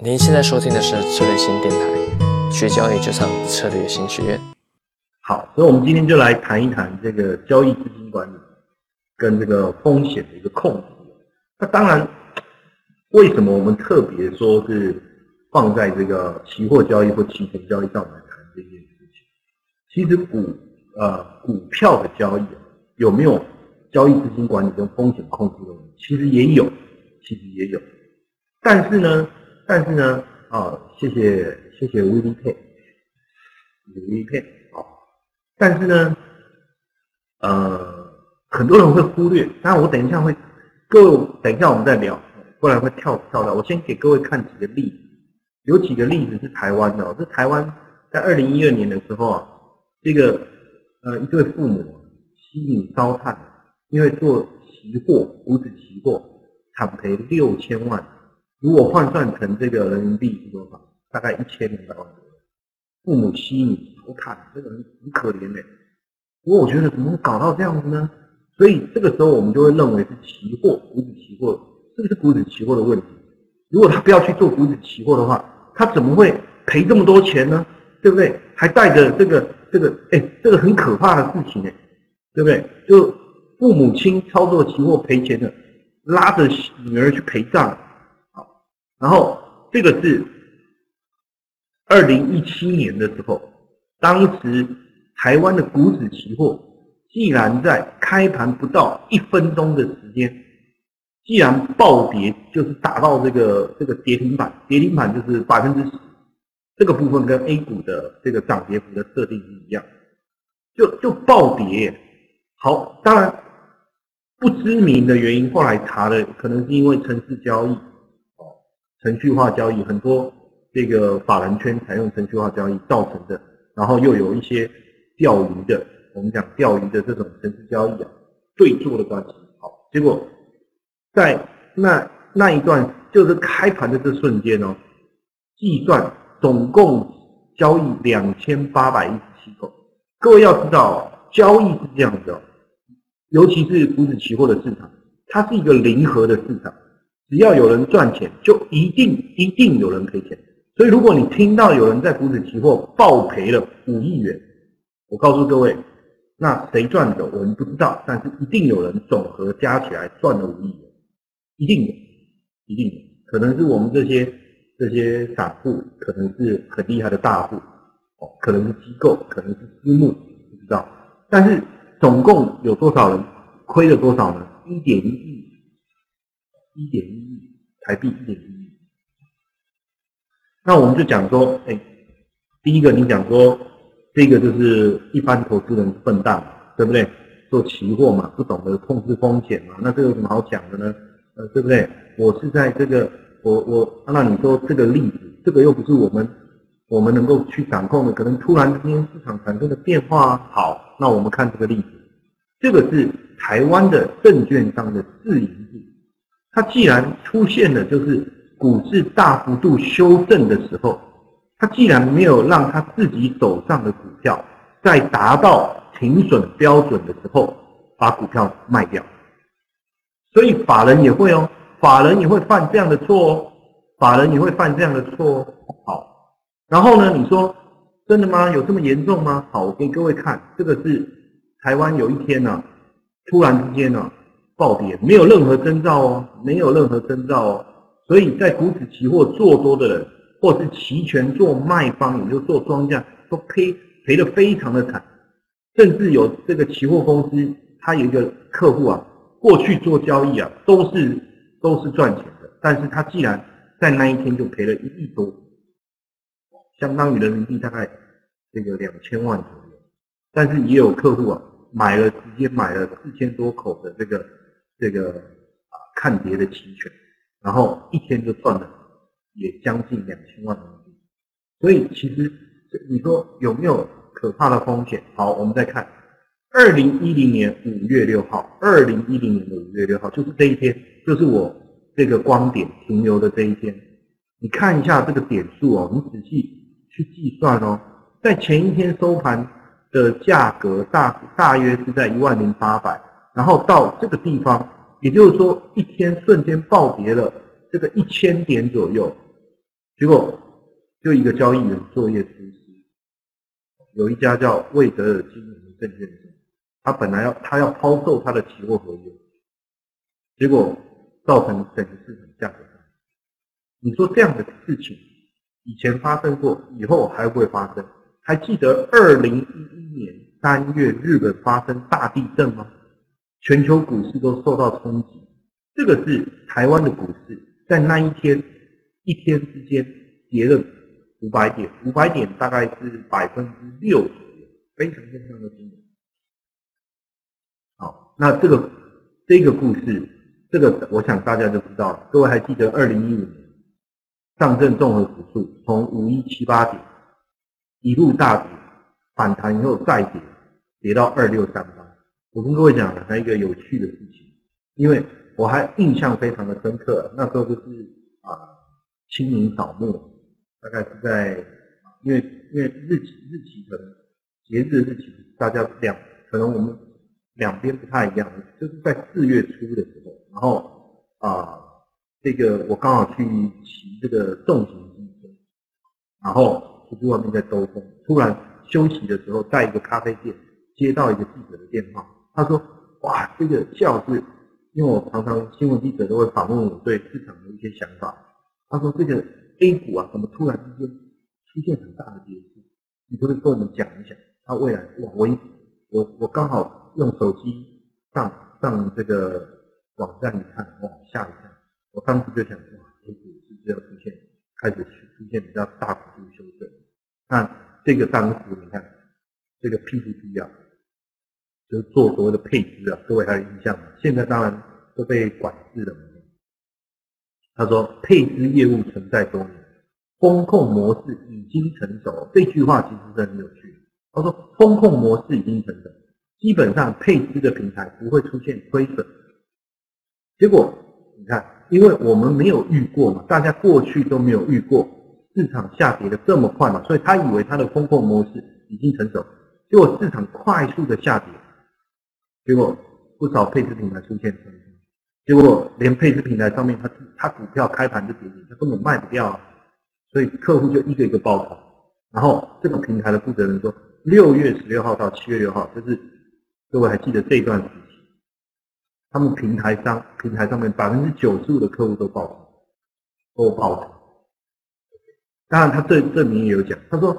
您现在收听的是策略新电台，学交易就上策略新学院。好，所以我们今天就来谈一谈这个交易资金管理跟这个风险的一个控制。那当然，为什么我们特别说是放在这个期货交易或期权交易上来谈这件事情？其实股呃股票的交易有没有交易资金管理跟风险控制的问题？其实也有，其实也有，但是呢？但是呢，啊，谢谢谢谢 V D P，努力片，好，但是呢，呃，很多人会忽略，当然我等一下会，各位等一下我们再聊，不然会跳跳到。我先给各位看几个例子，有几个例子是台湾的，是台湾在二零一二年的时候啊，这个呃一对父母吸引烧炭，因为做期货股指期货，惨赔六千万。如果换算成这个人民币是多少？大概一千两百万左右。父母吸引我看这个人很可怜嘞。不过我觉得怎么会搞到这样子呢？所以这个时候我们就会认为是期货股指期货，是不是股指期货的问题？如果他不要去做股指期货的话，他怎么会赔这么多钱呢？对不对？还带着这个这个，哎，这个很可怕的事情哎，对不对？就父母亲操作期货赔钱的，拉着女儿去陪葬。然后这个是二零一七年的时候，当时台湾的股指期货，既然在开盘不到一分钟的时间，既然暴跌，就是打到这个这个跌停板，跌停板就是百分之十，这个部分跟 A 股的这个涨跌幅的设定是一样，就就暴跌。好，当然不知名的原因，后来查的可能是因为城市交易。程序化交易很多，这个法人圈采用程序化交易造成的，然后又有一些钓鱼的，我们讲钓鱼的这种程式交易啊，对坐的关系，好，结果在那那一段就是开盘的这瞬间哦，计算总共交易两千八百一十七口，各位要知道，交易是这样的，尤其是股指期货的市场，它是一个零和的市场。只要有人赚钱，就一定一定有人赔钱。所以，如果你听到有人在股指期货爆赔了五亿元，我告诉各位，那谁赚的我们不知道，但是一定有人总和加起来赚了五亿元，一定有，一定有。可能是我们这些这些散户，可能是很厉害的大户，哦，可能是机构，可能是私募，不知道。但是总共有多少人亏了多少呢？一点一亿。一点一亿台币，一点一亿。那我们就讲说，哎，第一个你讲说，这个就是一般投资人笨蛋，对不对？做期货嘛，不懂得控制风险嘛，那这有什么好讲的呢？呃，对不对？我是在这个，我我，那你说这个例子，这个又不是我们我们能够去掌控的，可能突然之间市场产生的变化。好，那我们看这个例子，这个是台湾的证券商的自营制。它既然出现了，就是股市大幅度修正的时候，它既然没有让他自己手上的股票在达到停损标准的时候把股票卖掉，所以法人也会哦，法人也会犯这样的错哦，法人也会犯这样的错哦。好，然后呢，你说真的吗？有这么严重吗？好，我给各位看，这个是台湾有一天呢，突然之间呢。暴跌没有任何征兆哦，没有任何征兆哦，所以在股指期货做多的人，或是期权做卖方，也就做庄家，都赔赔的非常的惨，甚至有这个期货公司，他有一个客户啊，过去做交易啊，都是都是赚钱的，但是他既然在那一天就赔了一亿多，相当于人民币大概这个两千万左右，但是也有客户啊，买了直接买了四千多口的这个。这个啊看跌的期权，然后一天就赚了也将近两千万人民币，所以其实你说有没有可怕的风险？好，我们再看二零一零年五月六号，二零一零年的五月六号就是这一天，就是我这个光点停留的这一天。你看一下这个点数哦，你仔细去计算哦，在前一天收盘的价格大大约是在一万零八百。然后到这个地方，也就是说一天瞬间暴跌了这个一千点左右，结果就一个交易员作业出失，有一家叫魏德尔金融证券社，他本来要他要抛售他的期货合约，结果造成整个市场价格上。你说这样的事情以前发生过，以后还会发生？还记得二零一一年三月日本发生大地震吗？全球股市都受到冲击，这个是台湾的股市在那一天一天之间跌了五百点，五百点大概是百分之六左右，非常非常的惊人。好，那这个这个故事，这个我想大家就知道了。各位还记得二零一五年上证综合指数从五一七八点一路大跌，反弹以后再跌，跌到二六三。我跟各位讲还一个有趣的事情，因为我还印象非常的深刻。那时候就是啊，清明扫墓，大概是在因为因为日期日期可能节日日期大家两可能我们两边不太一样，就是在四月初的时候，然后啊这个我刚好去骑这个重型机车，然后出去外面在兜风，突然休息的时候在一个咖啡店接到一个记者的电话。他说：“哇，这个教是，因为我常常新闻记者都会访问我对市场的一些想法。他说这个 A 股啊，怎么突然之间出现很大的跌势？你可不可以跟我们讲一讲？他未来哇，我一我我刚好用手机上上这个网站一看，哇，吓一跳！我当时就想，哇，A 股是不是要出现开始出现比较大幅度修正？那这个当时你看这个 PPT 啊。”就是做所谓的配资啊，各位还有印象吗？现在当然都被管制了。他说配资业务存在多年，风控模式已经成熟。这句话其实是很有趣。他说风控模式已经成熟，基本上配资的平台不会出现亏损。结果你看，因为我们没有遇过嘛，大家过去都没有遇过市场下跌的这么快嘛，所以他以为他的风控模式已经成熟，结果市场快速的下跌。结果不少配置平台出现，结果连配置平台上面，它它股票开盘就跌停，它根本卖不掉，所以客户就一个一个爆仓。然后这个平台的负责人说，六月十六号到七月六号，就是各位还记得这段时期，他们平台上平台上面百分之九十五的客户都爆仓，都爆仓。当然他这证明也有讲，他说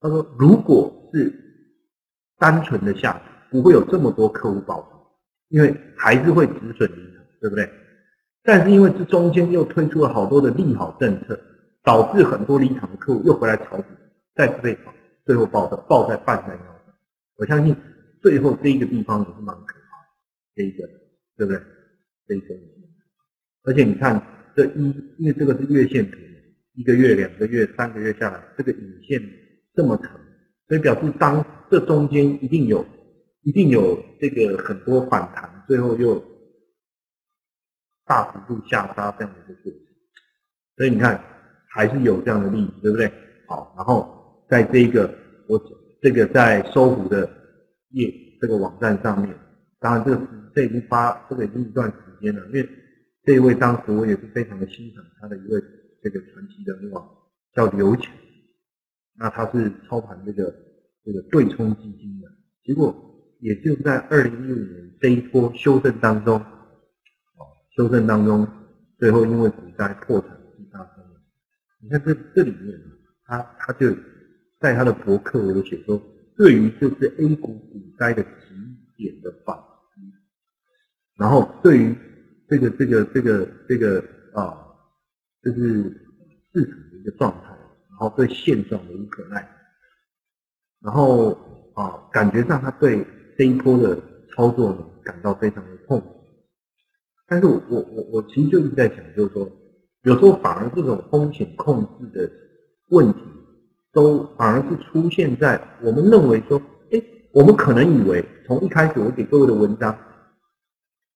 他说如果是单纯的下跌。不会有这么多客户爆仓，因为还是会止损离场，对不对？但是因为这中间又推出了好多的利好政策，导致很多离场的客户又回来炒股，再次被炒，最后爆的爆在半山腰上。我相信最后这一个地方也是蛮可怕的，这一个对不对？这一个，而且你看这一，因为这个是月线图，一个月、两个月、三个月下来，这个影线这么长，所以表示当这中间一定有。一定有这个很多反弹，最后又大幅度下杀这样的一个过程，所以你看还是有这样的例子，对不对？好，然后在这一个我这个在搜狐的页这个网站上面，当然这个这已经发这个已经一段时间了，因为这一位当时我也是非常的欣赏他的一位这个传奇人物啊，叫刘强，那他是操盘这个这个对冲基金的，结果。也就在二零一五年这一波修正当中，哦，修正当中，最后因为股灾破产自杀身亡。你看这这里面，他他就在他的博客有写说，对于就是 A 股股灾的起点的反思，然后对于这个这个这个这个啊，就是市场的一个状态，然后对现状的无可奈，然后啊，感觉上他对。这一波的操作呢，感到非常的痛苦。但是我我我我其实就一直在想，就是说，有时候反而这种风险控制的问题，都反而是出现在我们认为说，哎，我们可能以为从一开始我给各位的文章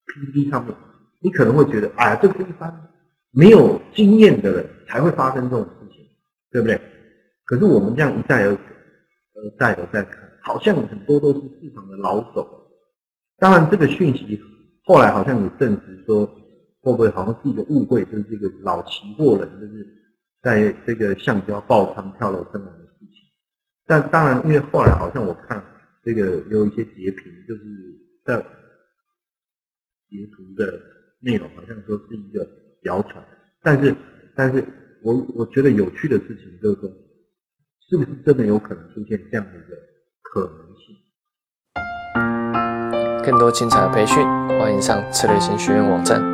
PPT 上面，你可能会觉得，哎呀，这是一般没有经验的人才会发生这种事情，对不对？可是我们这样一再而而再而再看。好像很多都是市场的老手，当然这个讯息后来好像有证实说，会不会好像是一个误会，就是这个老期货人就是在这个橡胶爆仓跳楼身亡的事情。但当然，因为后来好像我看这个有一些截屏，就是在截图的内容，好像说是一个谣传。但是，但是我我觉得有趣的事情就是说，是不是真的有可能出现这样的一个可能性？更多精彩的培训，欢迎上策略型学院网站。